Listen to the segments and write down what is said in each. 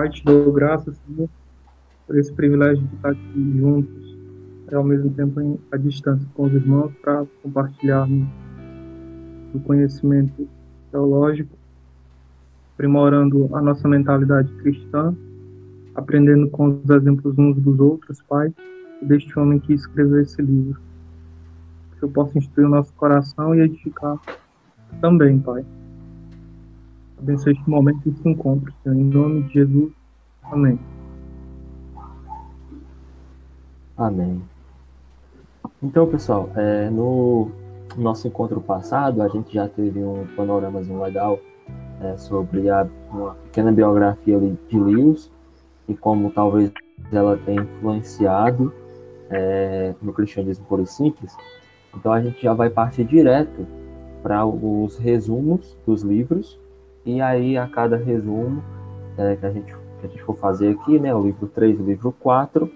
Pai, te dou graças, Senhor, por esse privilégio de estar aqui juntos, e ao mesmo tempo à distância com os irmãos, para compartilharmos o conhecimento teológico, aprimorando a nossa mentalidade cristã, aprendendo com os exemplos uns dos outros, Pai, deste homem que escreveu esse livro. Que eu possa instruir o nosso coração e edificar também, Pai. Abençoe este momento e esse encontro, Senhor. Em nome de Jesus. Amém. Amém. Então, pessoal, é, no nosso encontro passado, a gente já teve um panoramazinho legal é, sobre a, uma pequena biografia de Lewis e como talvez ela tenha influenciado é, no cristianismo por simples. Então, a gente já vai partir direto para os resumos dos livros e aí, a cada resumo é, que, a gente, que a gente for fazer aqui, né, o livro 3 o livro 4,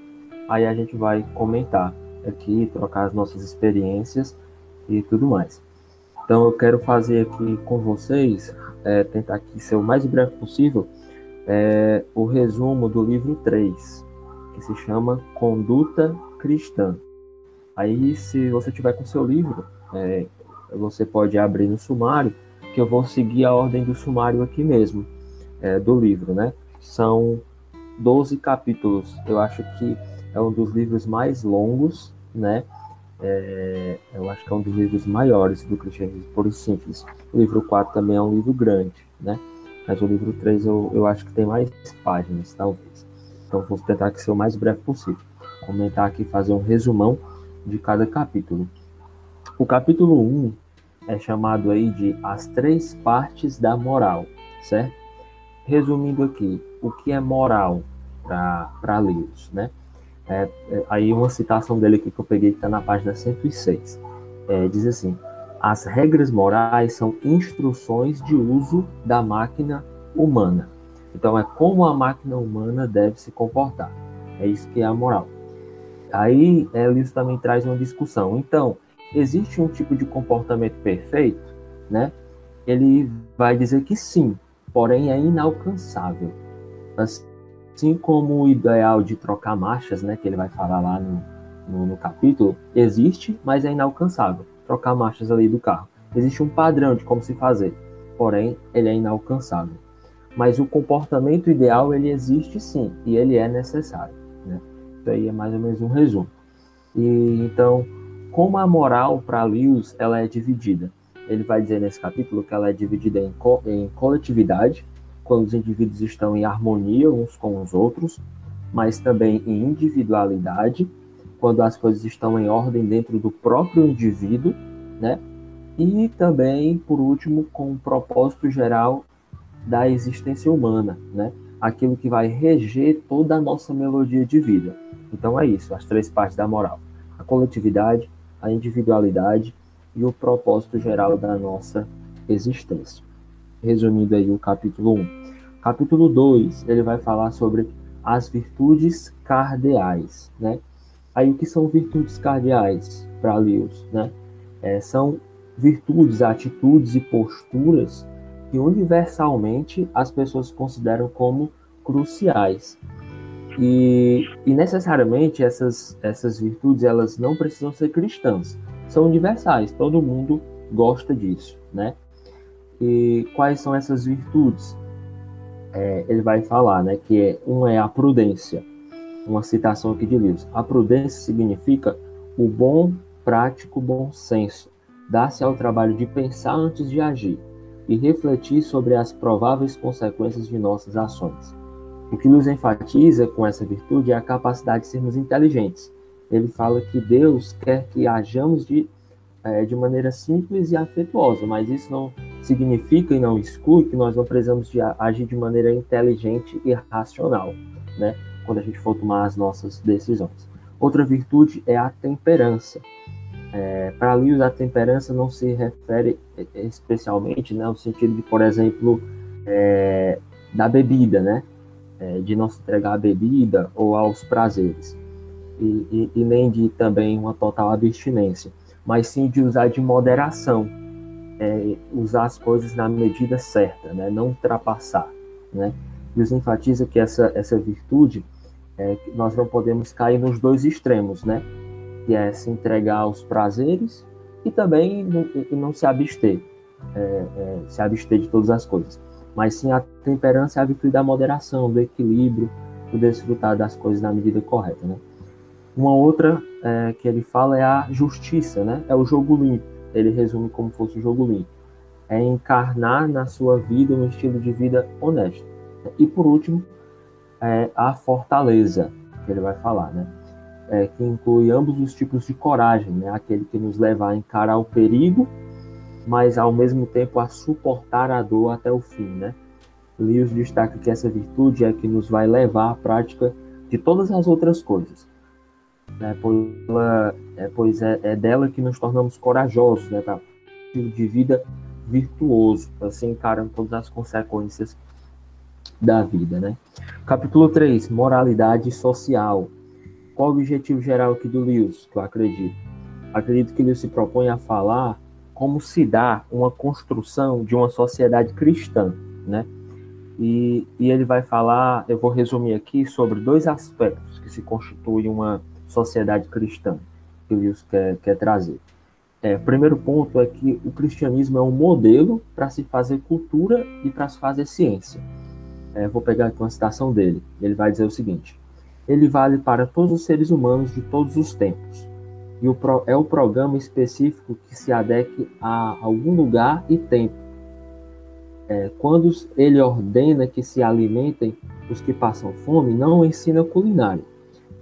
aí a gente vai comentar aqui, trocar as nossas experiências e tudo mais. Então, eu quero fazer aqui com vocês, é, tentar aqui ser o mais breve possível, é, o resumo do livro 3, que se chama Conduta Cristã. Aí, se você tiver com seu livro, é, você pode abrir no sumário que eu vou seguir a ordem do sumário aqui mesmo, é, do livro, né? São 12 capítulos. Eu acho que é um dos livros mais longos, né? É, eu acho que é um dos livros maiores do cristianismo, por simples. O livro 4 também é um livro grande, né? Mas o livro 3 eu, eu acho que tem mais páginas, talvez. Então vou tentar que ser o mais breve possível. Comentar aqui, fazer um resumão de cada capítulo. O capítulo 1 é chamado aí de as três partes da moral, certo? Resumindo aqui, o que é moral para Lewis, né? É, é, aí uma citação dele aqui que eu peguei que está na página 106. É, diz assim, as regras morais são instruções de uso da máquina humana. Então é como a máquina humana deve se comportar. É isso que é a moral. Aí é, Lewis também traz uma discussão. Então, existe um tipo de comportamento perfeito, né? Ele vai dizer que sim, porém é inalcançável. Assim como o ideal de trocar marchas, né, que ele vai falar lá no, no, no capítulo, existe, mas é inalcançável. Trocar marchas ali do carro. Existe um padrão de como se fazer, porém ele é inalcançável. Mas o comportamento ideal ele existe sim e ele é necessário. Né? Isso aí é mais ou menos um resumo. E então como a moral para Lewis ela é dividida. Ele vai dizer nesse capítulo que ela é dividida em, co em coletividade, quando os indivíduos estão em harmonia uns com os outros, mas também em individualidade, quando as coisas estão em ordem dentro do próprio indivíduo, né? E também, por último, com o propósito geral da existência humana, né? Aquilo que vai reger toda a nossa melodia de vida. Então é isso, as três partes da moral: a coletividade, a individualidade e o propósito geral da nossa existência. Resumindo aí o capítulo 1. Capítulo 2, ele vai falar sobre as virtudes cardeais, né? Aí o que são virtudes cardeais para Lewis, né? É, são virtudes, atitudes e posturas que universalmente as pessoas consideram como cruciais e, e, necessariamente essas, essas virtudes elas não precisam ser cristãs, são universais, todo mundo gosta disso, né? E quais são essas virtudes? É, ele vai falar, né, que é, um é a prudência, uma citação aqui de Lewis. A prudência significa o bom, prático bom senso, dar-se ao trabalho de pensar antes de agir e refletir sobre as prováveis consequências de nossas ações. O que nos enfatiza com essa virtude é a capacidade de sermos inteligentes. Ele fala que Deus quer que hajamos de, é, de maneira simples e afetuosa, mas isso não significa e não exclui que nós não precisamos de agir de maneira inteligente e racional, né? quando a gente for tomar as nossas decisões. Outra virtude é a temperança. É, Para Lewis, a temperança não se refere especialmente né, no sentido de, por exemplo, é, da bebida, né? É, de não se entregar à bebida ou aos prazeres, e, e, e, nem de também uma total abstinência, mas sim de usar de moderação, é, usar as coisas na medida certa, né? não ultrapassar. Né? Lewis enfatiza que essa, essa virtude, é, nós não podemos cair nos dois extremos, né? Que é se entregar aos prazeres e também não, e não se abster, é, é, se abster de todas as coisas. Mas sim a temperança é a virtude da moderação, do equilíbrio, do desfrutar das coisas na medida correta, né? Uma outra é, que ele fala é a justiça, né? É o jogo limpo. Ele resume como fosse o jogo limpo. É encarnar na sua vida um estilo de vida honesto. E por último, é a fortaleza, que ele vai falar, né? É, que inclui ambos os tipos de coragem, né? Aquele que nos leva a encarar o perigo, mas ao mesmo tempo a suportar a dor até o fim, né? Lewis destaca que essa virtude é que nos vai levar à prática de todas as outras coisas, né? Pois, ela, é, pois é, é, dela que nos tornamos corajosos, né? Estilo de vida virtuoso, assim encaram todas as consequências da vida, né? Capítulo 3, moralidade social. Qual o objetivo geral aqui do Lewis, que eu acredito? Acredito que ele se propõe a falar como se dá uma construção de uma sociedade cristã, né? E, e ele vai falar, eu vou resumir aqui, sobre dois aspectos que se constituem uma sociedade cristã, que o Lewis quer, quer trazer. É, primeiro ponto é que o cristianismo é um modelo para se fazer cultura e para se fazer ciência. É, vou pegar aqui uma citação dele. Ele vai dizer o seguinte: Ele vale para todos os seres humanos de todos os tempos. E o pro, é o programa específico que se adeque a algum lugar e tempo. É, quando ele ordena que se alimentem os que passam fome, não ensina culinária.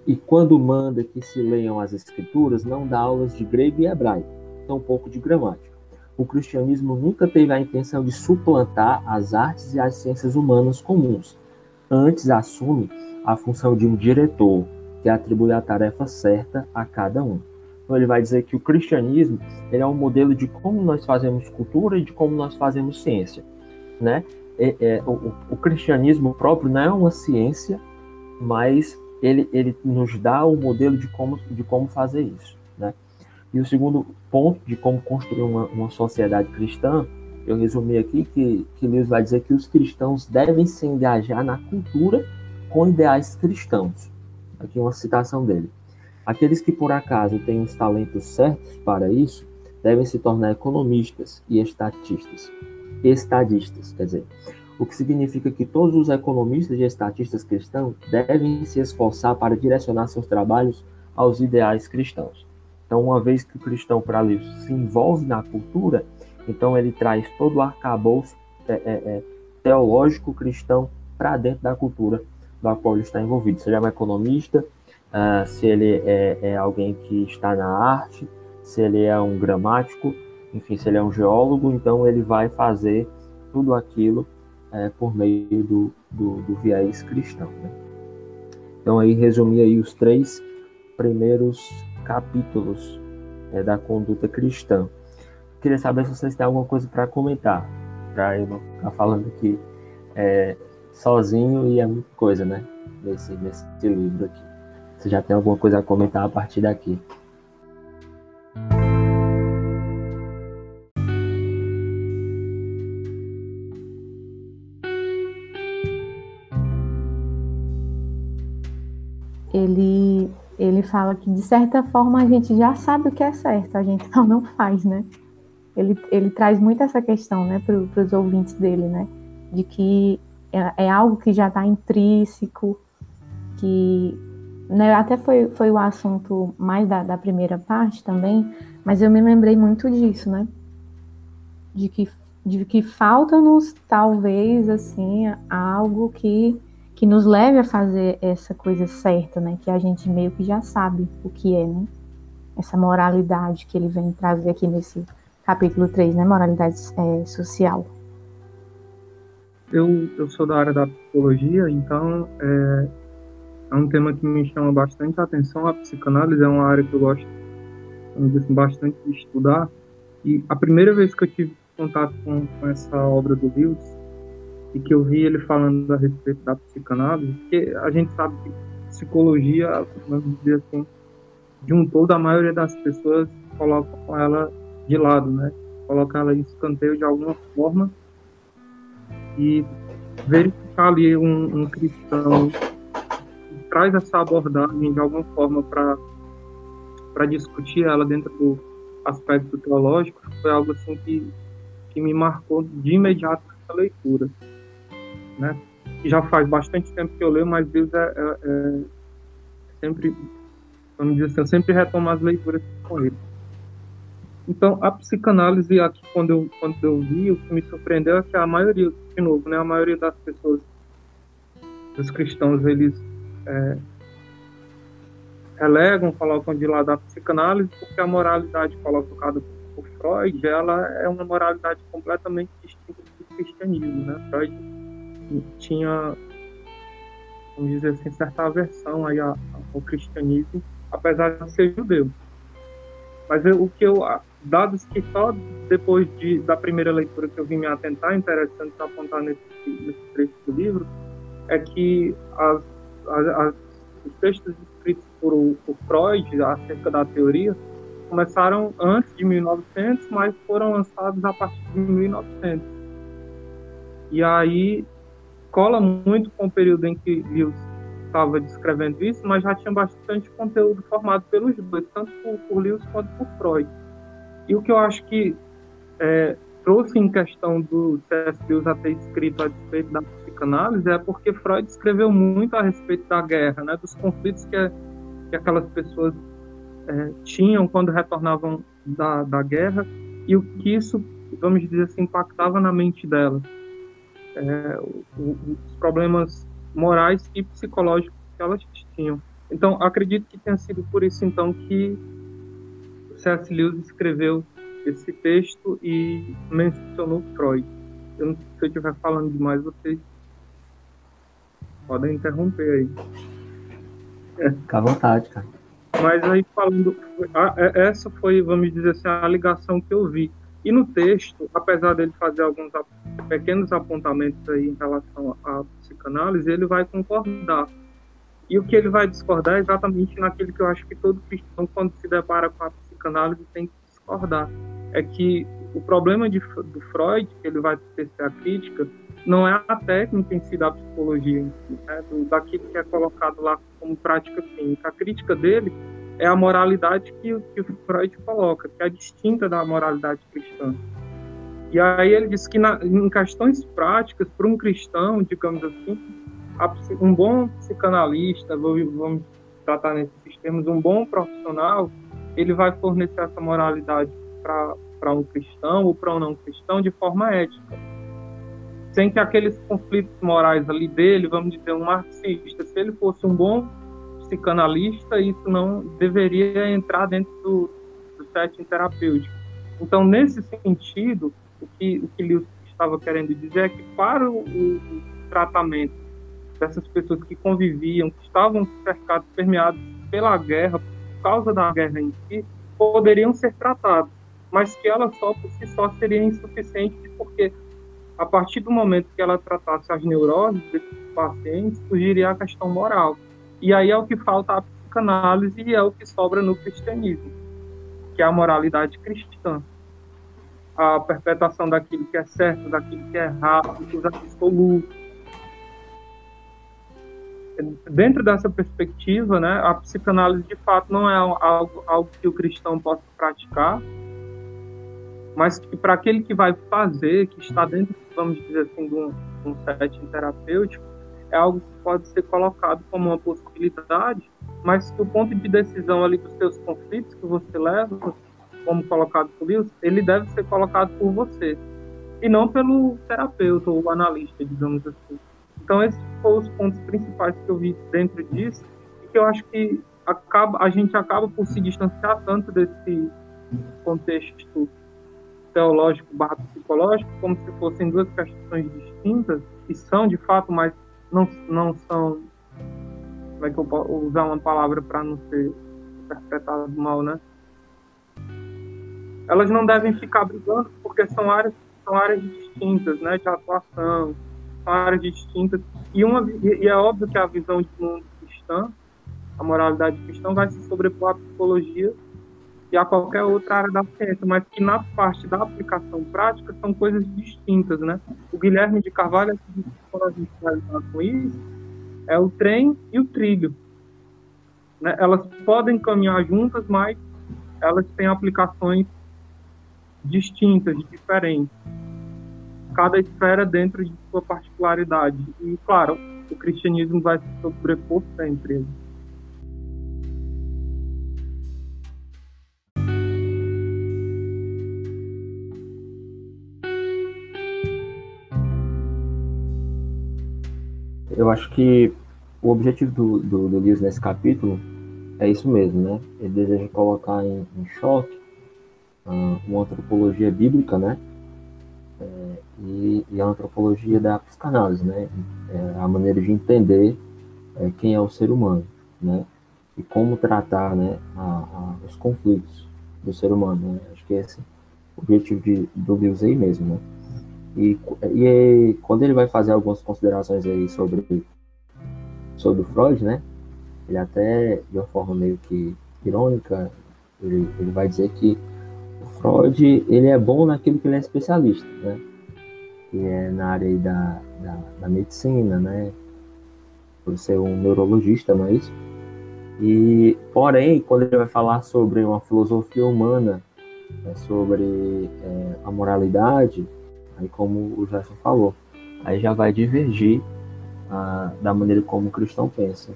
E quando manda que se leiam as escrituras, não dá aulas de grego e hebraico, tampouco de gramática o cristianismo nunca teve a intenção de suplantar as artes e as ciências humanas comuns. Antes assume a função de um diretor, que atribui a tarefa certa a cada um. Então ele vai dizer que o cristianismo ele é um modelo de como nós fazemos cultura e de como nós fazemos ciência, né? É, é, o, o, cristianismo próprio não é uma ciência, mas ele, ele nos dá o modelo de como, de como fazer isso, né? E o segundo ponto de como construir uma, uma sociedade cristã, eu resumi aqui que, que Lewis vai dizer que os cristãos devem se engajar na cultura com ideais cristãos. Aqui uma citação dele. Aqueles que por acaso têm os talentos certos para isso devem se tornar economistas e estatistas. Estadistas, quer dizer. O que significa que todos os economistas e estatistas cristãos devem se esforçar para direcionar seus trabalhos aos ideais cristãos. Então, uma vez que o cristão para se envolve na cultura, então ele traz todo o arcabouço é, é, é, teológico cristão para dentro da cultura da qual ele está envolvido. Seja um economista, uh, se ele é, é, alguém que está na arte, se ele é um gramático, enfim, se ele é um geólogo, então ele vai fazer tudo aquilo é, por meio do, do, do viés cristão. Né? Então aí resumi aí os três primeiros capítulos é, da conduta cristã. Queria saber se vocês têm alguma coisa para comentar, para eu não ficar falando aqui é, sozinho e é muita coisa, né? Nesse, nesse livro aqui. Você já tem alguma coisa a comentar a partir daqui? Ele ele fala que, de certa forma, a gente já sabe o que é certo, a gente só não faz, né? Ele, ele traz muito essa questão, né, para os ouvintes dele, né? De que é, é algo que já está intrínseco, que né, até foi, foi o assunto mais da, da primeira parte também, mas eu me lembrei muito disso, né? De que, de que falta-nos, talvez, assim, algo que que nos leve a fazer essa coisa certa, né? Que a gente meio que já sabe o que é, né? Essa moralidade que ele vem trazer aqui nesse capítulo 3, né? Moralidade é, social. Eu, eu sou da área da psicologia, então é, é um tema que me chama bastante a atenção. A psicanálise é uma área que eu gosto assim, bastante de estudar. E a primeira vez que eu tive contato com, com essa obra do Lewis e que eu vi ele falando a respeito da psicanálise, porque a gente sabe que psicologia, vamos dizer assim, de um todo, a maioria das pessoas colocam ela de lado, né? Coloca ela em escanteio de alguma forma. E verificar ali um, um cristão traz essa abordagem de alguma forma para discutir ela dentro do aspecto teológico foi algo assim que, que me marcou de imediato essa leitura, né? já faz bastante tempo que eu leio, mas Deus é, é, é sempre, vamos dizer assim, eu sempre retomo as leituras com ele. Então, a psicanálise aqui, quando eu, quando eu vi, o que me surpreendeu é que a maioria, de novo, né, a maioria das pessoas, dos cristãos, eles é, relegam, colocam de lado a psicanálise, porque a moralidade colocada por Freud, ela é uma moralidade completamente distinta do cristianismo, né? Freud tinha, vamos dizer assim, certa aversão aí ao cristianismo, apesar de ser judeu. Mas eu, o que eu, dados que só depois de, da primeira leitura que eu vim me atentar, interessante apontar nesse, nesse trecho do livro, é que as, as, as, os textos escritos por, por Freud acerca da teoria começaram antes de 1900, mas foram lançados a partir de 1900. E aí cola muito com o período em que Lewis estava descrevendo isso, mas já tinha bastante conteúdo formado pelos dois, tanto por, por Lewis quanto por Freud. E o que eu acho que é, trouxe em questão do C.S. Lewis a ter escrito a respeito da psicanálise é porque Freud escreveu muito a respeito da guerra, né, dos conflitos que, que aquelas pessoas é, tinham quando retornavam da, da guerra e o que isso, vamos dizer assim, impactava na mente delas. É, os problemas morais e psicológicos que elas tinham. Então, acredito que tenha sido por isso, então, que C.S. Lewis escreveu esse texto e mencionou Freud. Eu não, se eu estiver falando demais, vocês podem interromper aí. Fica à vontade, cara. Mas aí falando, é, essa foi, vamos dizer assim, a ligação que eu vi. E no texto, apesar dele fazer alguns pequenos apontamentos aí em relação à psicanálise, ele vai concordar. E o que ele vai discordar é exatamente naquilo que eu acho que todo cristão, quando se depara com a psicanálise, tem que discordar. É que o problema de, do Freud, que ele vai tecer a crítica, não é a técnica em si da psicologia, né, do, daquilo que é colocado lá como prática clínica. A crítica dele é a moralidade que, que Freud coloca, que é distinta da moralidade cristã. E aí ele diz que na, em questões práticas, para um cristão, digamos assim, um bom psicanalista, vamos tratar nesses termos, um bom profissional, ele vai fornecer essa moralidade para um cristão ou para um não cristão de forma ética. Sem que aqueles conflitos morais ali dele, vamos dizer, um marxista, se ele fosse um bom psicanalista, isso não deveria entrar dentro do, do setting terapêutico. Então, nesse sentido, o que, o que Lewis estava querendo dizer é que para o, o tratamento dessas pessoas que conviviam, que estavam cercados, permeados pela guerra, causa da guerra em si, poderiam ser tratados, mas que ela só por si só seria insuficiente, porque a partir do momento que ela tratasse as neuroses desses pacientes, surgiria a questão moral. E aí é o que falta a psicanálise e é o que sobra no cristianismo, que é a moralidade cristã. A perpetuação daquilo que é certo, daquilo que é errado, dos absolutos, dentro dessa perspectiva, né, a psicanálise de fato não é algo, algo que o cristão possa praticar, mas que para aquele que vai fazer, que está dentro, vamos dizer assim, de um, um setting terapêutico, é algo que pode ser colocado como uma possibilidade, mas que o ponto de decisão ali dos seus conflitos que você leva, como colocado por Deus, ele deve ser colocado por você, e não pelo terapeuta ou analista, digamos assim. Então, esses foram os pontos principais que eu vi dentro disso, e que eu acho que acaba, a gente acaba por se distanciar tanto desse contexto teológico barra psicológico, como se fossem duas questões distintas, que são de fato, mas não, não são. Como é que eu posso usar uma palavra para não ser interpretado mal, né? Elas não devem ficar brigando porque são áreas, são áreas distintas, né, de atuação áreas distintas. E, uma, e é óbvio que a visão de mundo cristã, a moralidade cristã, vai se sobrepor à psicologia e a qualquer outra área da ciência, mas que na parte da aplicação prática são coisas distintas, né? O Guilherme de Carvalho, quando a gente vai com isso, é o trem e o trilho. Né? Elas podem caminhar juntas, mas elas têm aplicações distintas, diferentes. Cada esfera dentro de sua particularidade. E, claro, o cristianismo vai se sobrepor sempre. Eu acho que o objetivo do, do, do Lewis nesse capítulo é isso mesmo, né? Ele deseja colocar em, em choque uh, uma antropologia bíblica, né? É, e, e, a antropologia da psicanálise, né? É a maneira de entender é, quem é o ser humano, né? E como tratar, né? A, a, os conflitos do ser humano, né? Acho que esse é o objetivo de, do Lewis aí mesmo, né? E, e quando ele vai fazer algumas considerações aí sobre sobre o Freud, né? Ele até, de uma forma meio que irônica, ele, ele vai dizer que o Freud, ele é bom naquilo que ele é especialista, né? Que é na área da, da, da medicina, né? Por ser um neurologista, não é isso? E, porém, quando ele vai falar sobre uma filosofia humana, né, sobre é, a moralidade, aí como o Gerson falou, aí já vai divergir ah, da maneira como o cristão pensa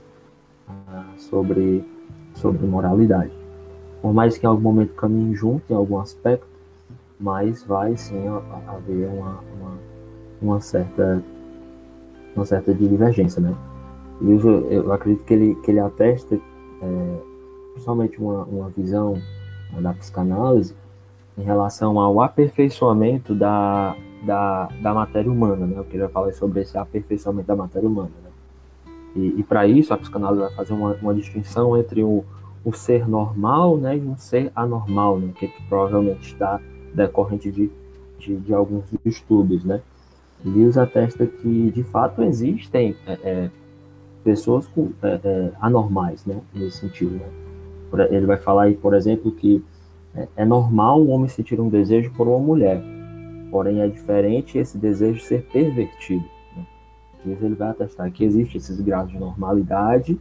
ah, sobre, sobre moralidade. Por mais que em algum momento caminhem junto em algum aspecto, mas vai sim haver uma, uma, uma certa uma certa divergência, né? E eu, eu acredito que ele, que ele atesta é, principalmente uma, uma visão da psicanálise em relação ao aperfeiçoamento da, da, da matéria humana, né? Eu queria falar sobre esse aperfeiçoamento da matéria humana, né? E, e para isso a psicanálise vai fazer uma, uma distinção entre o, o ser normal, né, e um ser anormal, né, que, que provavelmente está decorrente de, de, de, alguns estudos, né? Lewis atesta que de fato existem é, é, pessoas com, é, é anormais, né, nesse sentido, né? Ele vai falar aí, por exemplo, que é, é normal um homem sentir um desejo por uma mulher, Porém, é diferente esse desejo ser pervertido. Né? ele vai atestar que existe esses graus de normalidade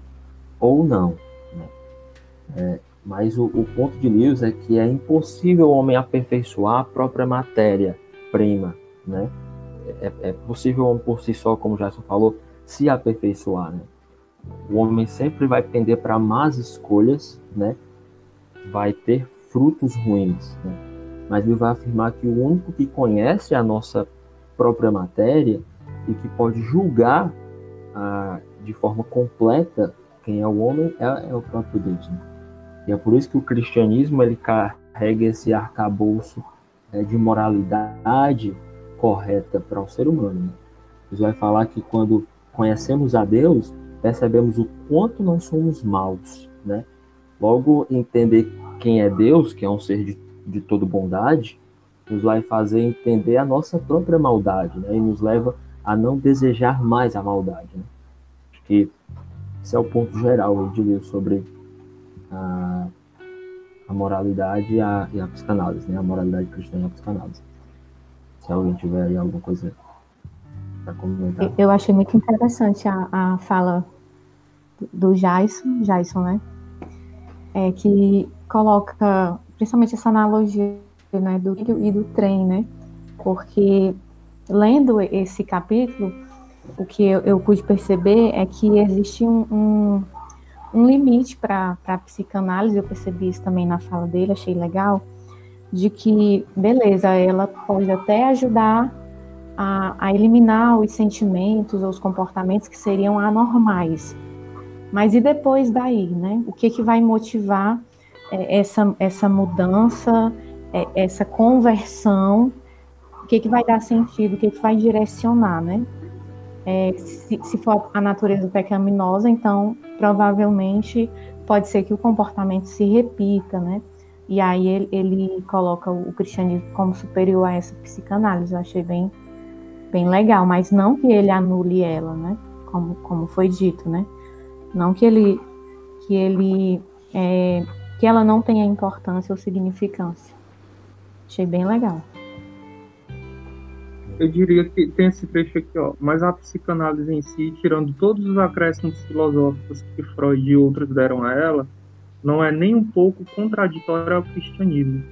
ou não. Né? É, mas o, o, ponto de Lewis é que é impossível o homem aperfeiçoar a própria matéria-prima. Né? É, é, possível o homem por si só, como Jason falou, se aperfeiçoar. Né? O homem sempre vai tender para más escolhas, né? vai ter frutos ruins. Né? Mas ele vai afirmar que o único que conhece a nossa própria matéria e que pode julgar ah, de forma completa quem é o homem é, é o próprio Deus. Né? E é por isso que o cristianismo ele carrega esse arcabouço né, de moralidade correta para o ser humano. Né? Ele vai falar que quando conhecemos a Deus, percebemos o quanto não somos maus. Né? Logo, entender quem é Deus, que é um ser de de toda bondade, nos vai fazer entender a nossa própria maldade, né? E nos leva a não desejar mais a maldade, né? Acho que esse é o ponto geral de Deus sobre a, a moralidade e a, e a psicanálise, né? A moralidade cristã e a psicanálise. Se alguém tiver aí alguma coisa para comentar. Eu achei muito interessante a, a fala do Jason, Jason, né? É, que coloca principalmente essa analogia né, do e do trem, né? Porque lendo esse capítulo, o que eu, eu pude perceber é que existe um, um, um limite para a psicanálise, eu percebi isso também na fala dele, achei legal, de que, beleza, ela pode até ajudar a, a eliminar os sentimentos ou os comportamentos que seriam anormais. Mas e depois daí, né? O que, que vai motivar essa, essa mudança, é, essa conversão, o que, que vai dar sentido, o que, que vai direcionar, né? É, se, se, for a natureza pecaminosa, então provavelmente pode ser que o comportamento se repita, né? E aí ele, ele coloca o cristianismo como superior a essa psicanálise. Eu achei bem, bem legal, mas não que ele anule ela, né? Como, como foi dito, né? Não que ele que ele é, que ela não tenha importância ou significância. Achei bem legal. Eu diria que tem esse trecho aqui, ó, mas a psicanálise em si, tirando todos os acréscimos filosóficos que Freud e outros deram a ela, não é nem um pouco contraditória ao cristianismo.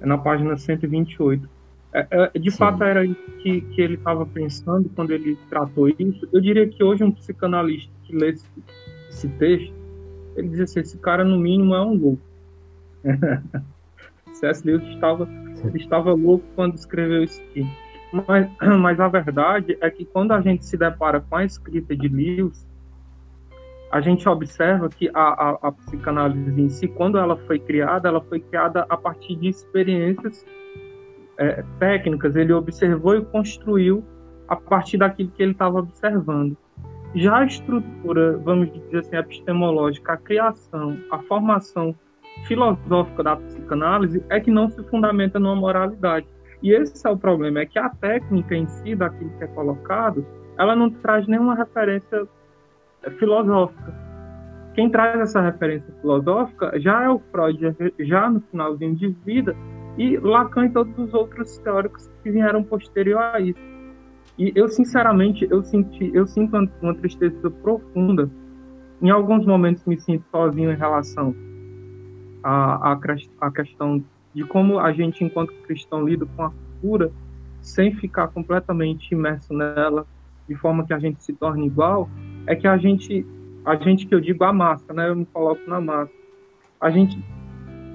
É na página 128. É, é, de Sim. fato, era isso que, que ele estava pensando quando ele tratou isso. Eu diria que hoje um psicanalista que lê esse, esse texto, ele diz assim, esse cara, no mínimo, é um louco. C.S. Lewis estava, estava louco quando escreveu isso aqui. Mas, mas a verdade é que quando a gente se depara com a escrita de Lewis, a gente observa que a, a, a, psicanálise em si, quando ela foi criada, ela foi criada a partir de experiências é, técnicas. Ele observou e construiu a partir daquilo que ele estava observando. Já a estrutura, vamos dizer assim, epistemológica, a criação, a formação filosófica da psicanálise é que não se fundamenta numa moralidade. E esse é o problema, é que a técnica em si, daquilo que é colocado, ela não traz nenhuma referência filosófica. Quem traz essa referência filosófica já é o Freud, já no finalzinho de vida, e Lacan e todos os outros teóricos que vieram posterior a isso. E eu, sinceramente, eu, senti, eu sinto uma tristeza profunda. Em alguns momentos me sinto sozinho em relação à, à questão de como a gente, enquanto cristão, lida com a cultura sem ficar completamente imerso nela, de forma que a gente se torne igual, é que a gente, a gente que eu digo a massa, né? Eu me coloco na massa. A gente,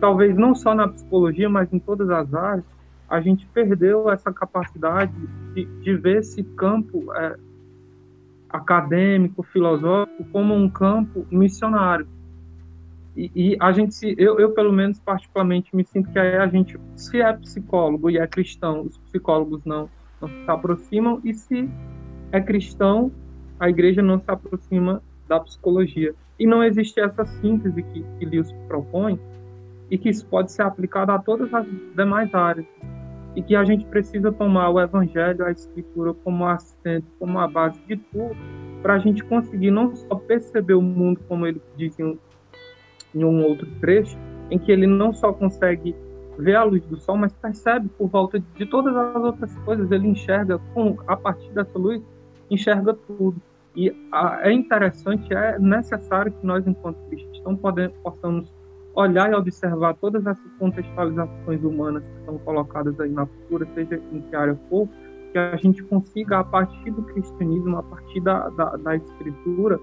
talvez não só na psicologia, mas em todas as áreas, a gente perdeu essa capacidade de, de ver esse campo é, acadêmico, filosófico, como um campo missionário. E, e, a gente se, eu, eu pelo menos particularmente me sinto que a gente, se é psicólogo e é cristão, os psicólogos não, não se aproximam, e se é cristão, a igreja não se aproxima da psicologia. E não existe essa síntese que, que Lewis propõe, e que isso pode ser aplicado a todas as demais áreas. E que a gente precisa tomar o evangelho, a escritura como assento, como a base de tudo, para a gente conseguir não só perceber o mundo como ele diz em em um outro trecho, em que ele não só consegue ver a luz do sol, mas percebe por volta de todas as outras coisas, ele enxerga, com, a partir dessa luz, enxerga tudo. E a, é interessante, é necessário que nós, enquanto cristãos, possamos olhar e observar todas essas contextualizações humanas que são colocadas aí na cultura, seja em que área for, que a gente consiga, a partir do cristianismo, a partir da, da, da escritura,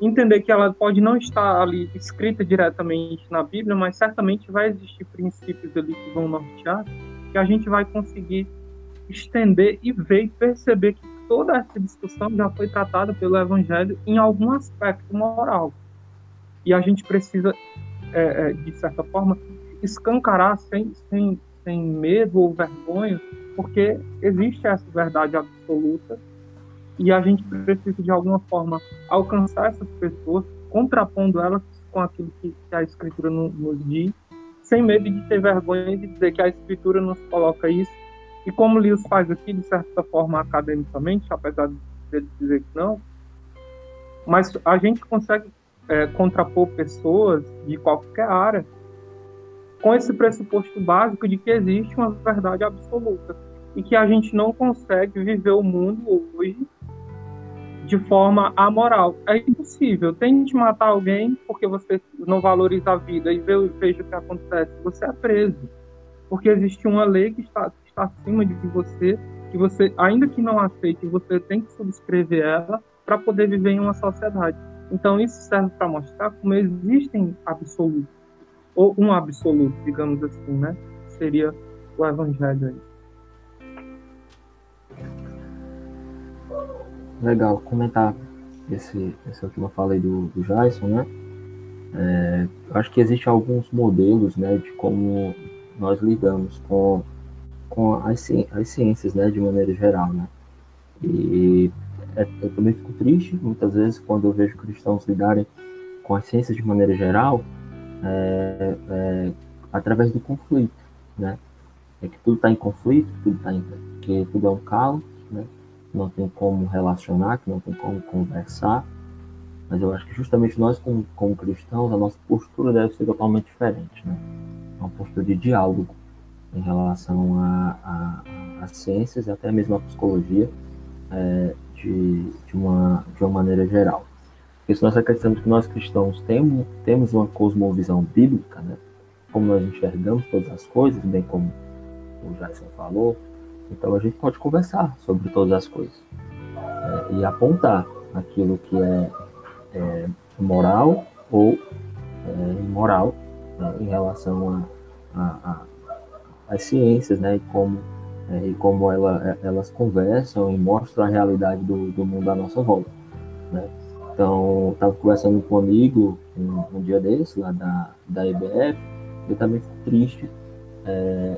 entender que ela pode não estar ali escrita diretamente na Bíblia, mas certamente vai existir princípios ali que vão nortear, que a gente vai conseguir estender e ver e perceber que toda essa discussão já foi tratada pelo Evangelho em algum aspecto moral. E a gente precisa, é, é, de certa forma, escancarar sem, sem, sem medo ou vergonha, porque existe essa verdade absoluta e a gente precisa de alguma forma alcançar essas pessoas, contrapondo elas com aquilo que, que a escritura nos, nos diz, sem medo de ter vergonha de dizer que a escritura nos coloca isso. E como Lewis faz aqui, de certa forma, academicamente, apesar de ele dizer que não, mas a gente consegue é, contrapor pessoas de qualquer área com esse pressuposto básico de que existe uma verdade absoluta e que a gente não consegue viver o mundo hoje de forma amoral. É impossível. Tente matar alguém porque você não valoriza a vida e veja o que acontece. Você é preso. Porque existe uma lei que está, que está acima de você, que você, ainda que não aceite, você tem que subscrever ela para poder viver em uma sociedade. Então, isso serve para mostrar como existem absolutos, ou um absoluto, digamos assim, né? Seria o evangelho aí. legal comentar esse, esse último fala aí do, do Jason, né? É, acho que existem alguns modelos, né, de como nós lidamos com, com as, as ciências, né, de maneira geral, né? E eu também fico triste, muitas vezes, quando eu vejo cristãos lidarem com as ciências de maneira geral, é, é, através do conflito, né? É que tudo está em conflito, tudo tá em, que tudo é um caos, né? não tem como relacionar, que não tem como conversar. Mas eu acho que justamente nós, como, como cristãos, a nossa postura deve ser totalmente diferente, né? Uma postura de diálogo em relação às ciências e até mesmo à psicologia é, de, de, uma, de uma maneira geral. Porque se nós acreditamos que nós cristãos temos, temos uma cosmovisão bíblica, né? como nós enxergamos todas as coisas, bem como o Jason falou, então a gente pode conversar sobre todas as coisas é, e apontar aquilo que é, é moral ou é, imoral né, em relação às ciências, né, e como é, e como ela, é, elas conversam e mostram a realidade do, do mundo à nossa volta, né? Então, estava conversando com um amigo um, um, dia desse, lá da, da IBF, eu também fico triste é,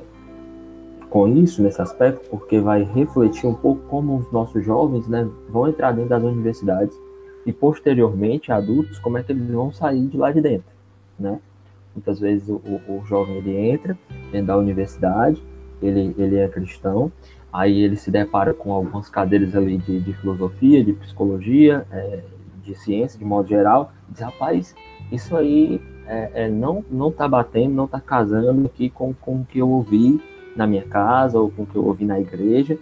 com isso, nesse aspecto, porque vai refletir um pouco como os nossos jovens né, vão entrar dentro das universidades e, posteriormente, adultos, como é que eles vão sair de lá de dentro, né? Muitas vezes o, o jovem ele entra dentro da universidade, ele, ele é cristão, aí ele se depara com algumas cadeiras ali de, de filosofia, de psicologia, é, de ciência, de modo geral, diz, rapaz, isso aí é, é, não não está batendo, não está casando aqui com, com o que eu ouvi na minha casa ou com o que eu ouvi na igreja.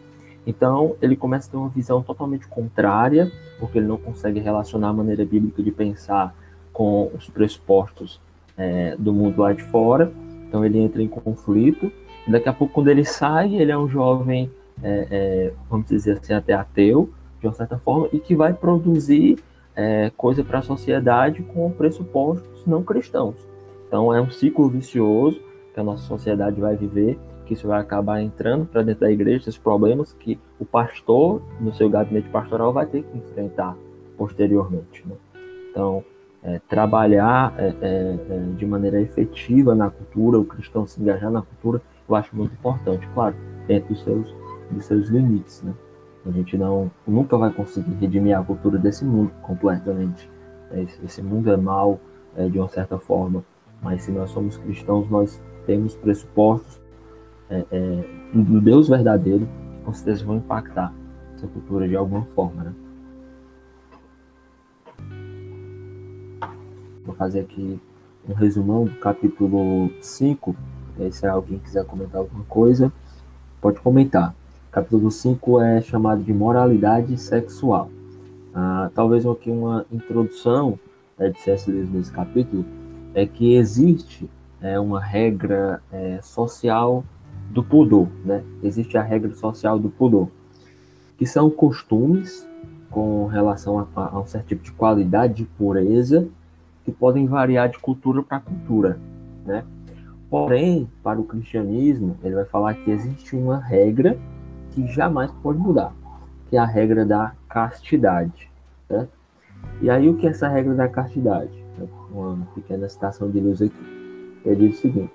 Então ele começa a ter uma visão totalmente contrária, porque ele não consegue relacionar a maneira bíblica de pensar com os pressupostos é, do mundo lá de fora. Então ele entra em conflito. Daqui a pouco, quando ele sai, ele é um jovem, é, é, vamos dizer assim, até ateu, de uma certa forma, e que vai produzir é, coisa para a sociedade com pressupostos não cristãos. Então é um ciclo vicioso que a nossa sociedade vai viver, que isso vai acabar entrando para dentro da igreja, esses problemas que o pastor, no seu gabinete pastoral, vai ter que enfrentar posteriormente. Né? Então, é, trabalhar é, é, é de maneira efetiva na cultura, o cristão se engajar na cultura, eu acho muito importante, claro, dentro dos seus, dos seus limites. Né? A gente não nunca vai conseguir redimir a cultura desse mundo completamente. É, esse mundo é mal é, de uma certa forma, mas se nós somos cristãos, nós temos pressupostos é, é, do Deus verdadeiro que com certeza vão impactar essa cultura de alguma forma. Né? Vou fazer aqui um resumão do capítulo 5. E aí, se alguém quiser comentar alguma coisa, pode comentar capítulo 5 é chamado de moralidade sexual. Ah, talvez aqui uma introdução é, de C.S. Lewis nesse capítulo é que existe é, uma regra é, social do pudor, né? Existe a regra social do pudor, que são costumes com relação a, a um certo tipo de qualidade de pureza que podem variar de cultura para cultura, né? Porém, para o cristianismo, ele vai falar que existe uma regra que jamais pode mudar, que é a regra da castidade. Né? E aí, o que é essa regra da castidade? Uma pequena citação de luz aqui. Ele diz o seguinte: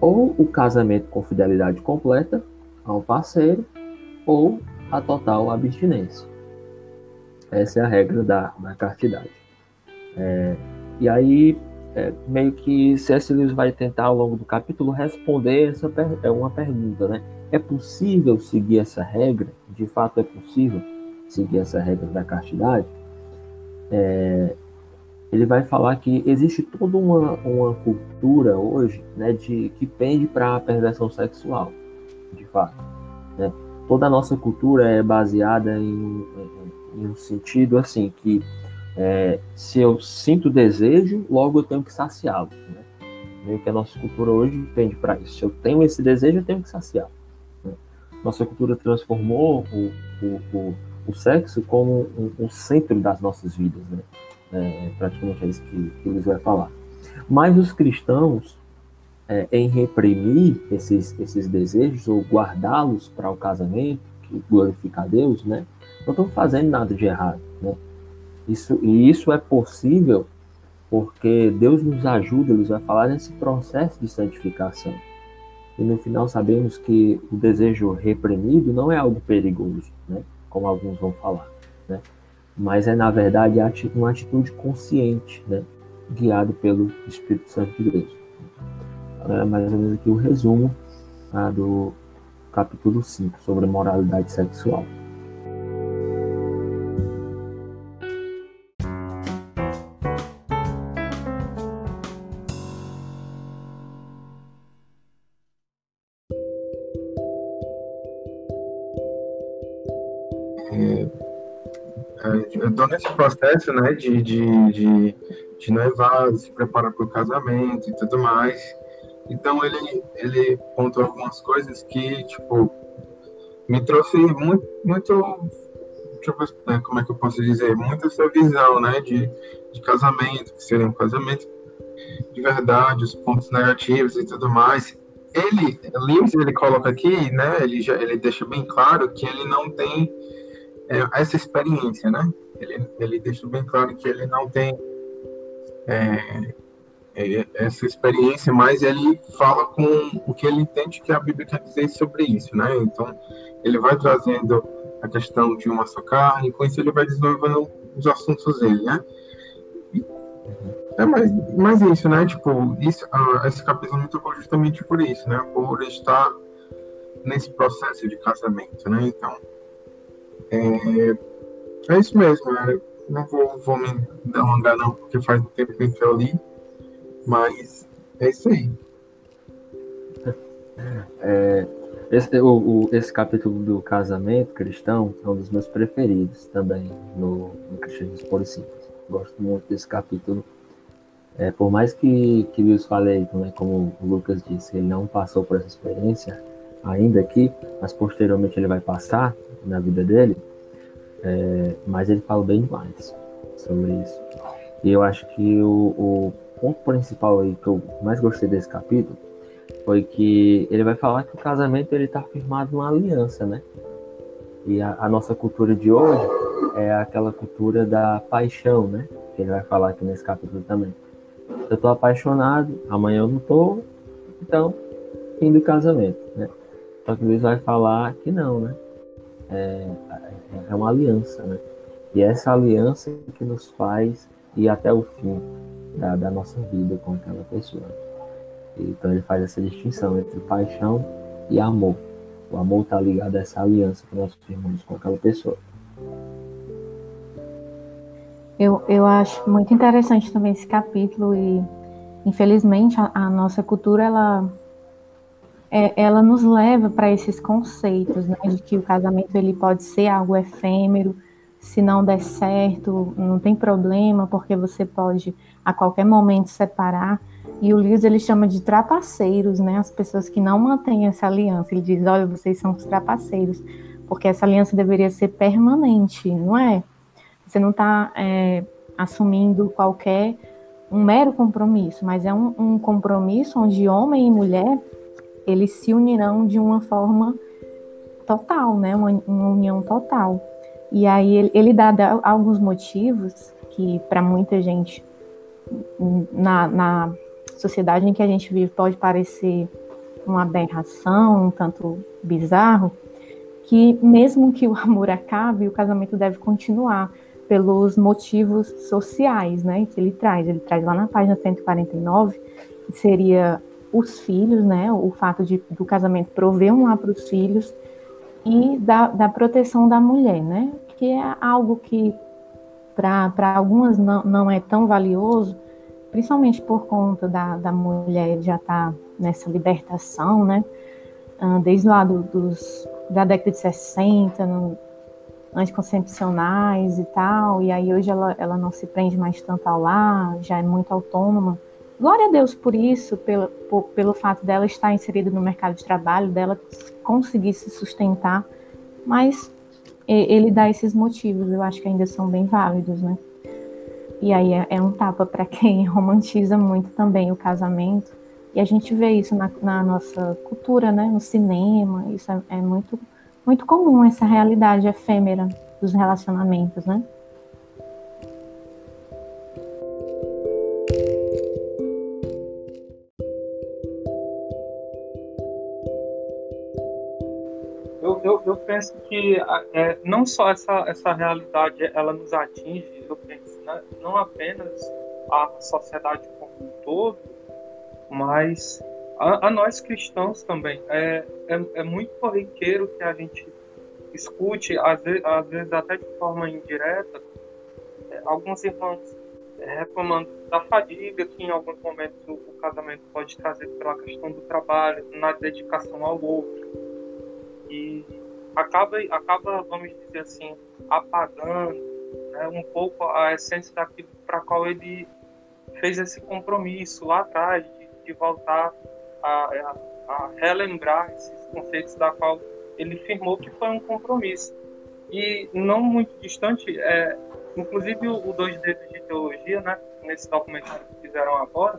ou o casamento com fidelidade completa ao parceiro, ou a total abstinência. Essa é a regra da, da castidade. É, e aí, é, meio que C.S. Lewis vai tentar ao longo do capítulo responder essa é uma pergunta, né? É possível seguir essa regra? De fato, é possível seguir essa regra da castidade? É, ele vai falar que existe toda uma, uma cultura hoje né, de, que pende para a perversão sexual, de fato. Né? Toda a nossa cultura é baseada em, em, em um sentido assim, que é, se eu sinto desejo, logo eu tenho que saciá-lo. Né? Meio que a nossa cultura hoje pende para isso. Se eu tenho esse desejo, eu tenho que saciá-lo. Nossa cultura transformou o, o, o, o sexo como um, um, centro das nossas vidas, né? É, praticamente é isso que, que eles vai falar. Mas os cristãos, é, em reprimir esses, esses desejos ou guardá-los para o casamento, que glorifica a Deus, né? Não estão fazendo nada de errado, né? Isso, e isso é possível porque Deus nos ajuda, eles vai falar nesse processo de santificação. E no final sabemos que o desejo reprimido não é algo perigoso, né? como alguns vão falar, né? mas é na verdade uma atitude consciente, né? guiado pelo Espírito Santo de Deus. É mais ou menos aqui o resumo tá, do capítulo 5 sobre moralidade sexual. É, eu estou nesse processo, né, de, de, de, de noivado, se preparar para o casamento e tudo mais. Então ele, ele pontuou algumas coisas que, tipo, me trouxe muito, muito eu ver, como é que eu posso dizer, muito essa visão, né, de, de casamento, que seria um casamento de verdade, os pontos negativos e tudo mais. Ele, Lewis, ele coloca aqui, né, ele já, ele deixa bem claro que ele não tem é, essa experiência, né? Ele, ele deixa bem claro que ele não tem é, é, essa experiência, mas ele fala com o que ele entende que a Bíblia quer dizer sobre isso, né? Então, ele vai trazendo a questão de uma só carne, com isso ele vai desenvolvendo os assuntos dele, né? É mais, mais isso, né? Tipo, isso, uh, esse capítulo me tocou justamente por isso, né? Por estar nesse processo de casamento, né? Então, é, é isso mesmo, né? Não vou, vou me delongar não, porque faz tempo que eu li, mas é isso aí. É, esse, o, o, esse capítulo do casamento cristão é um dos meus preferidos também no, no Cristianismo Simples. Gosto muito desse capítulo. É, por mais que, que Deus fale né, como o Lucas disse, ele não passou por essa experiência ainda aqui, mas posteriormente ele vai passar na vida dele, é, mas ele fala bem demais sobre isso. E eu acho que o, o ponto principal aí que eu mais gostei desse capítulo foi que ele vai falar que o casamento ele está firmado numa aliança, né? E a, a, nossa cultura de hoje é aquela cultura da paixão, né? Que ele vai falar aqui nesse capítulo também. Eu tô apaixonado, amanhã eu não tô, então fim do casamento, né? Só que Deus vai falar que não, né? É, é uma aliança, né? E é essa aliança que nos faz ir até o fim da, da nossa vida com aquela pessoa. Então ele faz essa distinção entre paixão e amor. O amor está ligado a essa aliança que nós firmamos com aquela pessoa. Eu, eu acho muito interessante também esse capítulo e infelizmente a, a nossa cultura ela é, ela nos leva para esses conceitos, né, de que o casamento ele pode ser algo efêmero, se não der certo, não tem problema, porque você pode a qualquer momento separar. E o Lewis ele chama de trapaceiros, né? As pessoas que não mantêm essa aliança. Ele diz: olha, vocês são os trapaceiros, porque essa aliança deveria ser permanente, não é? Você não está é, assumindo qualquer um mero compromisso, mas é um, um, compromisso onde homem e mulher eles se unirão de uma forma total, né? Uma, uma união total. E aí ele, ele dá, dá alguns motivos que para muita gente na, na sociedade em que a gente vive pode parecer uma aberração, um tanto bizarro, que mesmo que o amor acabe, o casamento deve continuar pelos motivos sociais, né, que ele traz. Ele traz lá na página 149, que seria os filhos, né, o fato de, do casamento prover um lar para os filhos e da, da proteção da mulher, né, que é algo que para algumas não, não é tão valioso, principalmente por conta da, da mulher já estar tá nessa libertação, né? Ah, desde lá do, dos, da década de 60, no, anticoncepcionais e tal, e aí hoje ela, ela não se prende mais tanto ao lar, já é muito autônoma. Glória a Deus por isso, pelo, por, pelo fato dela estar inserida no mercado de trabalho, dela conseguir se sustentar, mas ele dá esses motivos, eu acho que ainda são bem válidos, né? E aí é, é um tapa para quem romantiza muito também o casamento. E a gente vê isso na, na nossa cultura, né? No cinema, isso é, é muito, muito comum, essa realidade efêmera dos relacionamentos, né? Penso que é, não só essa, essa realidade ela nos atinge, eu penso né? não apenas a sociedade como um todo, mas a, a nós cristãos também. É, é, é, muito corriqueiro que a gente escute, às vezes, às vezes até de forma indireta, é, alguns irmãos é, reclamando da fadiga que em alguns momentos o, casamento pode trazer pela questão do trabalho, na dedicação ao outro. Acaba, acaba vamos dizer assim, apagando né, um pouco a essência daquilo para qual ele fez esse compromisso lá atrás, de, de voltar a, a, a, relembrar esses conceitos da qual ele firmou que foi um compromisso. E não muito distante, é, inclusive o, o Dois Dedos de Teologia, né, nesse documentário que fizeram agora,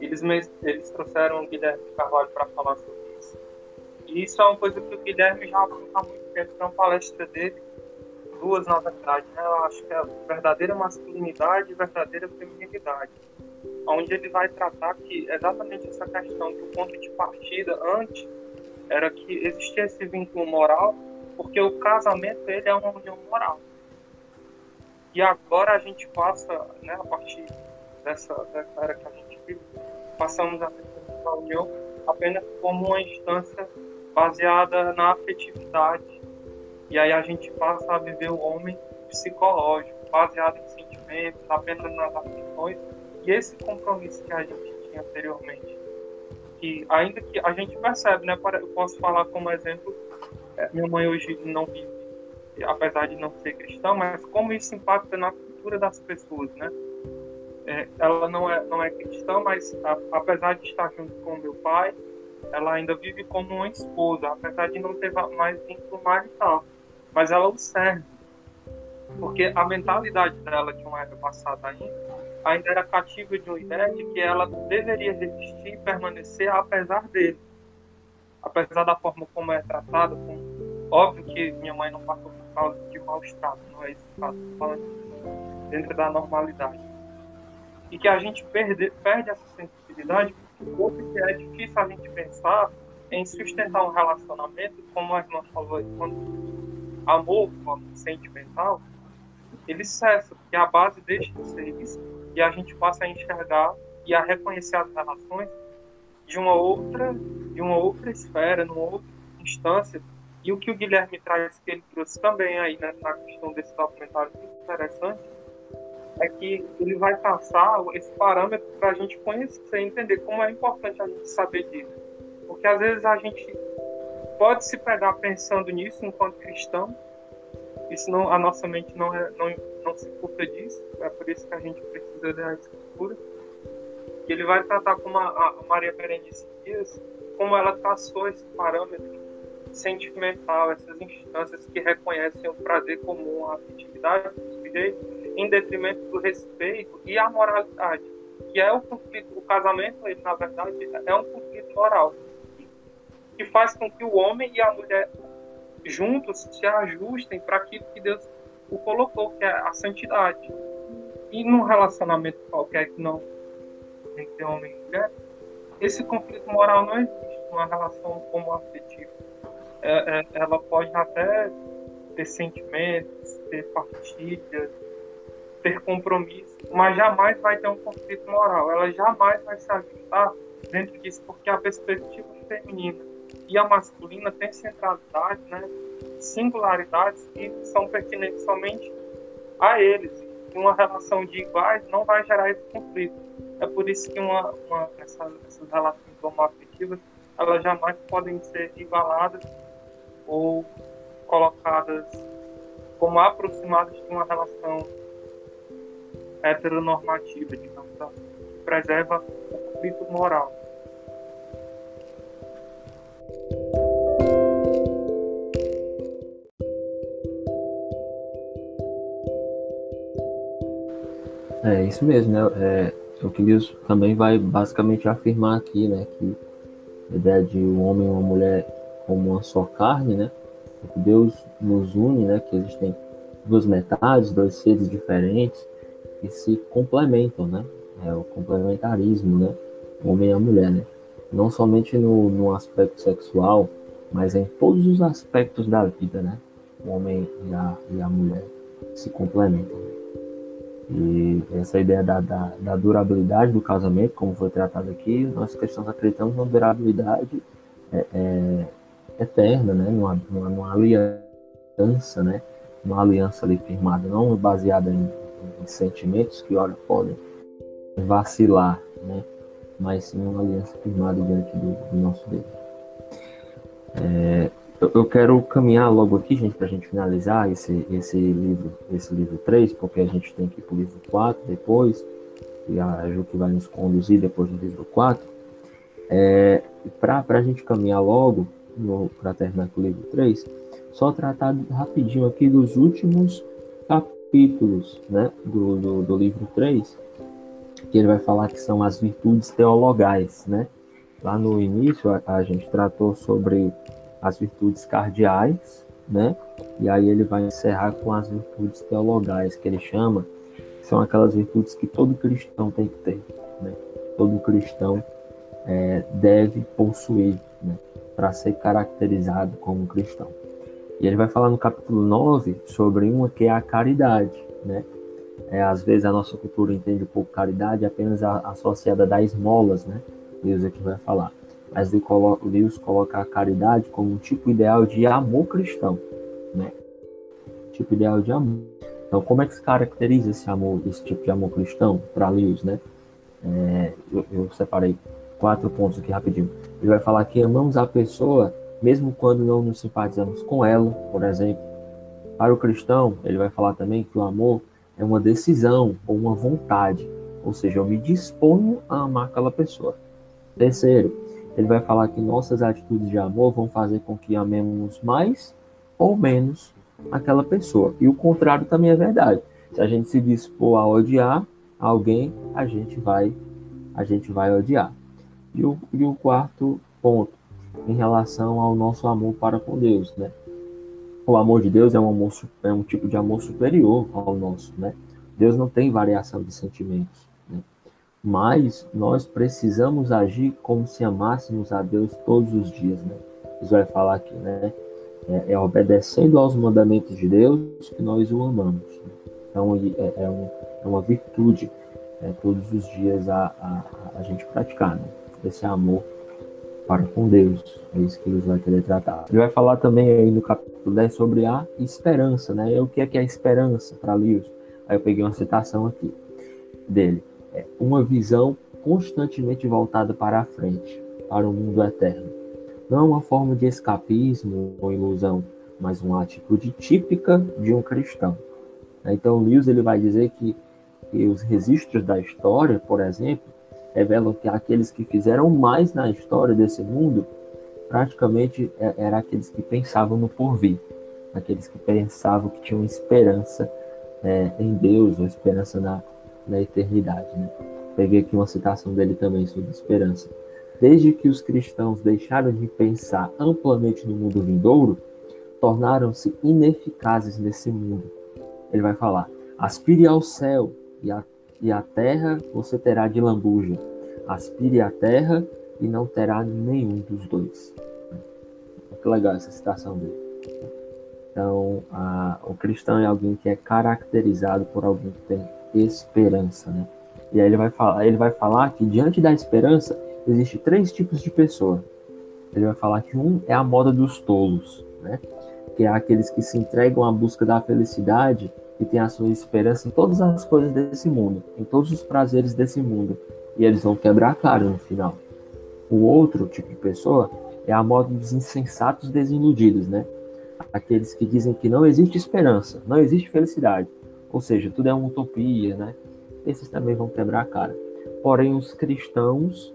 eles, eles trouxeram o Guilherme Carvalho para falar sobre. E isso é uma coisa que o Guilherme já aponta há muito tempo, tem uma palestra dele, duas na verdade, né? Eu acho que é verdadeira masculinidade e verdadeira feminilidade. Onde ele vai tratar que exatamente essa questão que o ponto de partida antes era que existia esse vínculo moral, porque o casamento ele é uma união moral. E agora a gente passa, né, a partir dessa, dessa era que a gente vive, passamos a ter a união apenas como uma instância baseada na afetividade. E aí a gente passa a viver o homem psicológico, baseado em sentimentos, apenas nas aflições. E esse compromisso que a gente tinha anteriormente, que ainda que a gente percebe, né? Eu posso falar como exemplo, é, minha mãe hoje não vive, apesar de não ser cristã, mas como isso impacta na cultura das pessoas, né? É, ela não é, não é cristã, mas apesar de estar junto com meu pai, ela ainda vive como uma esposa, apesar de não ter mais vínculo marital. Mas ela o serve. Porque a mentalidade dela de uma época passada ainda, ainda era cativa de uma ideia de que ela deveria resistir e permanecer apesar dele. Apesar da forma como é tratada, com... óbvio que minha mãe não passou por causa de maus tratos, não é isso que eu falando dentro da normalidade. E que a gente perde, perde essa sensibilidade Outro que é difícil a gente pensar em sustentar um relacionamento, como a irmã falou, quando amor sentimental, ele cessa, porque a base deixa de ser isso, e a gente passa a enxergar e a reconhecer as relações de uma outra, de uma outra esfera, numa outra instância. E o que o Guilherme traz, que ele trouxe também aí né, na questão desse documentário muito interessante, é que ele vai passar esse parâmetro para a gente conhecer, entender como é importante a gente saber disso. Porque às vezes a gente pode se pegar pensando nisso enquanto cristão, e senão a nossa mente não, é, não, não se curta disso, é por isso que a gente precisa da escritura. E ele vai tratar como a, a Maria Berenice Dias, como ela traçou esse parâmetro sentimental, essas instâncias que reconhecem o prazer comum, a afetividade, os direitos, em detrimento do respeito e a moralidade, que é o conflito, o casamento, ele na verdade é um conflito moral, que faz com que o homem e a mulher juntos se ajustem para aquilo que Deus o colocou, que é a santidade. E num relacionamento qualquer que não entre homem e mulher, esse conflito moral não existe numa relação homoafetiva. É, é, ela pode até ter sentimentos, ter partilhas, ter compromisso, mas jamais vai ter um conflito moral. Ela jamais vai se ajustar dentro disso, porque a perspectiva feminina e a masculina tem centralidade, né, singularidades que são pertinentes somente a eles. Uma relação de iguais não vai gerar esse conflito. É por isso que uma, uma essa, essas relações homoafetivas elas jamais podem ser igualadas ou colocadas como aproximadas de uma relação heteronormativa, digamos assim, preserva o conflito moral. É isso mesmo, né? É, o que Deus também vai basicamente afirmar aqui, né? Que a ideia de um homem e uma mulher como uma só carne, né? Que Deus nos une, né? Que existem duas metades, dois seres diferentes, que se complementam, né? É o complementarismo, né? O homem e a mulher, né? Não somente no, no aspecto sexual, mas em todos os aspectos da vida, né? O homem e a, e a mulher se complementam. E essa ideia da, da, da, durabilidade do casamento, como foi tratado aqui, nós cristãos acreditamos na durabilidade é, é, eterna, né? Numa, numa, numa aliança, né? Uma aliança ali firmada, não baseada em em sentimentos que, olha, podem vacilar, né? Mas sim uma aliança firmada diante do, do nosso Deus. É, eu, eu quero caminhar logo aqui, gente, para a gente finalizar esse, esse livro, esse livro 3, porque a gente tem que ir para o livro 4 depois, e a Ju que vai nos conduzir depois do livro 4. É, para a gente caminhar logo, para terminar com o livro 3, só tratar rapidinho aqui dos últimos capítulos né, do, do, do livro 3, que ele vai falar que são as virtudes teologais, né? Lá no início a, a gente tratou sobre as virtudes cardeais, né? E aí ele vai encerrar com as virtudes teologais, que ele chama, que são aquelas virtudes que todo cristão tem que ter, né? Todo cristão é, deve possuir, né? Para ser caracterizado como cristão. E ele vai falar no capítulo 9 sobre uma que é a caridade, né? É, às vezes a nossa cultura entende um pouco caridade apenas associada da esmolas, né? Deus aqui vai falar mas o Lewis coloca a caridade como um tipo ideal de amor cristão, né? Tipo ideal de amor. Então, como é que se caracteriza esse amor, esse tipo de amor cristão para Lewis, né? É, eu, eu, separei quatro pontos aqui rapidinho. Ele vai falar que amamos a pessoa mesmo quando não nos simpatizamos com ela, por exemplo. Para o cristão, ele vai falar também que o amor é uma decisão ou uma vontade, ou seja, eu me disponho a amar aquela pessoa. Terceiro, ele vai falar que nossas atitudes de amor vão fazer com que amemos mais ou menos aquela pessoa. E o contrário também é verdade. Se a gente se dispor a odiar alguém, a gente vai a gente vai odiar. E o, e o quarto ponto, em relação ao nosso amor para com Deus, né? O amor de Deus é um amor é um tipo de amor superior ao nosso, né? Deus não tem variação de sentimentos. Mas nós precisamos agir como se amássemos a Deus todos os dias, né? Isso vai falar aqui, né? É, é, obedecendo aos mandamentos de Deus que nós o amamos. Né? Então, é, é, um, é, uma virtude é, todos os dias a, a, a gente praticar, né? Esse amor para com Deus. É isso que ele vai querer tratar. Ele vai falar também aí no capítulo 10 sobre a esperança, né? O que é que é a esperança para Lewis? Aí eu peguei uma citação aqui dele é uma visão constantemente voltada para a frente, para o mundo eterno. Não uma forma de escapismo ou ilusão, mas uma atitude típica de um cristão. Então, Lewis ele vai dizer que, que os registros da história, por exemplo, revelam que aqueles que fizeram mais na história desse mundo praticamente é, eram aqueles que pensavam no porvir, aqueles que pensavam que tinham esperança é, em Deus, ou esperança na, na eternidade. Né? Peguei aqui uma citação dele também sobre esperança. Desde que os cristãos deixaram de pensar amplamente no mundo vindouro, tornaram-se ineficazes nesse mundo. Ele vai falar: aspire ao céu e a, e a terra você terá de lambuja. Aspire à terra e não terá nenhum dos dois. Que legal essa citação dele. Então, a, o cristão é alguém que é caracterizado por alguém que tem esperança, né? E aí ele vai falar, ele vai falar que diante da esperança existe três tipos de pessoa. Ele vai falar que um é a moda dos tolos, né? Que é aqueles que se entregam à busca da felicidade e têm a sua esperança em todas as coisas desse mundo, em todos os prazeres desse mundo, e eles vão quebrar a cara no final. O outro tipo de pessoa é a moda dos insensatos desiludidos, né? Aqueles que dizem que não existe esperança, não existe felicidade ou seja, tudo é uma utopia, né? Esses também vão quebrar a cara. Porém, os cristãos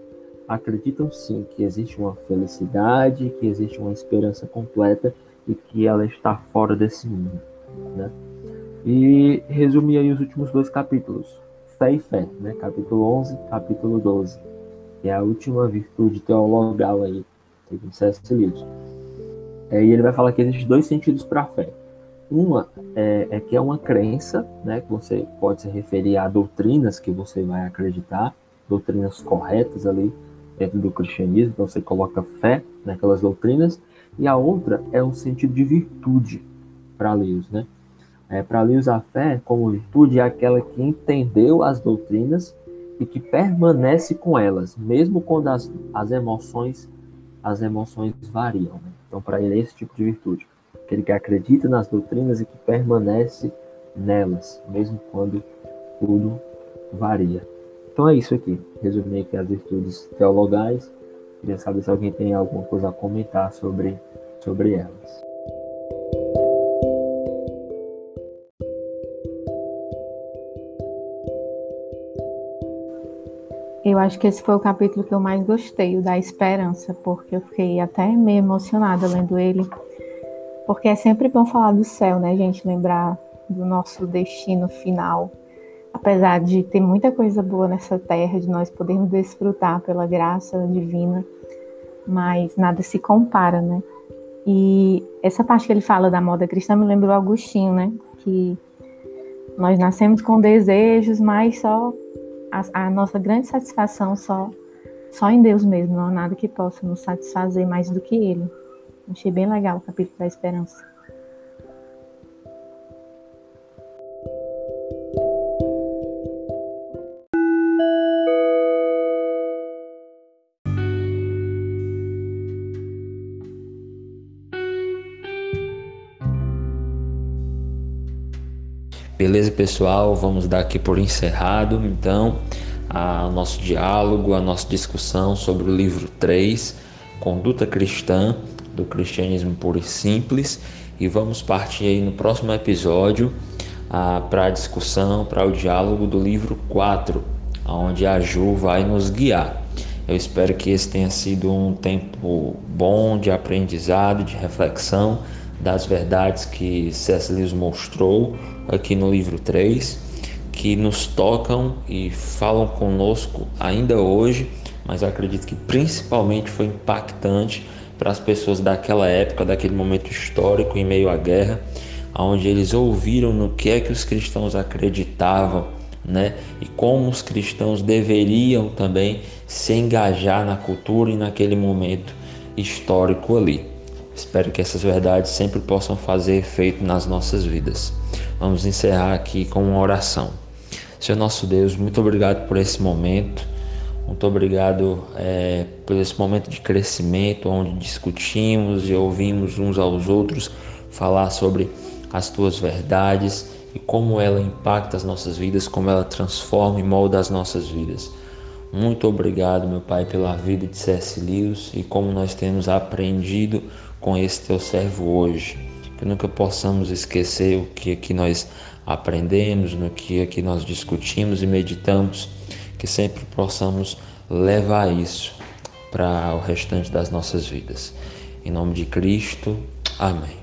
acreditam sim que existe uma felicidade, que existe uma esperança completa e que ela está fora desse mundo, né? E resumir aí os últimos dois capítulos, fé e fé, né? Capítulo 11, capítulo 12, que é a última virtude teologal aí, segundo C.S. Lewis. É, e ele vai falar que existem dois sentidos para a fé. Uma é, é, que é uma crença, né, que você pode se referir a doutrinas que você vai acreditar, doutrinas corretas ali dentro do cristianismo, então você coloca fé naquelas doutrinas, e a outra é um sentido de virtude para Lewis, né? É, para Lewis, a fé como virtude é aquela que entendeu as doutrinas e que permanece com elas, mesmo quando as, as emoções as emoções variam. Né? Então, para ele, é esse tipo de virtude aquele que acredita nas doutrinas e que permanece nelas, mesmo quando tudo varia. Então é isso aqui. Resumi aqui as virtudes teologais. Queria saber se alguém tem alguma coisa a comentar sobre sobre elas. Eu acho que esse foi o capítulo que eu mais gostei, o da esperança, porque eu fiquei até meio emocionada lendo ele. Porque é sempre bom falar do céu, né, gente? Lembrar do nosso destino final. Apesar de ter muita coisa boa nessa terra, de nós podermos desfrutar pela graça divina, mas nada se compara, né? E essa parte que ele fala da moda cristã me lembrou Agostinho, né? Que nós nascemos com desejos, mas só a, a, nossa grande satisfação só só em Deus mesmo, não há nada que possa nos satisfazer mais do que Ele. Achei bem legal o capítulo da esperança. Beleza, pessoal? Vamos dar aqui por encerrado, então, o nosso diálogo, a nossa discussão sobre o livro 3, Conduta Cristã, do Cristianismo Puro e Simples, e vamos partir aí no próximo episódio para a discussão, para o diálogo do livro 4, onde a Ju vai nos guiar. Eu espero que esse tenha sido um tempo bom de aprendizado, de reflexão das verdades que C.S. Lewis mostrou aqui no livro 3, que nos tocam e falam conosco ainda hoje, mas eu acredito que principalmente foi impactante para as pessoas daquela época, daquele momento histórico em meio à guerra, onde eles ouviram no que é que os cristãos acreditavam, né? E como os cristãos deveriam também se engajar na cultura e naquele momento histórico ali. Espero que essas verdades sempre possam fazer efeito nas nossas vidas. Vamos encerrar aqui com uma oração. Senhor nosso Deus, muito obrigado por esse momento. Muito obrigado é, por esse momento de crescimento, onde discutimos e ouvimos uns aos outros falar sobre as tuas verdades e como ela impacta as nossas vidas, como ela transforma e molda as nossas vidas. Muito obrigado, meu Pai, pela vida de C.S. Lewis e como nós temos aprendido com esse teu servo hoje. Que nunca possamos esquecer o que aqui nós aprendemos, no que aqui nós discutimos e meditamos, que sempre possamos levar isso para o restante das nossas vidas. Em nome de Cristo, amém.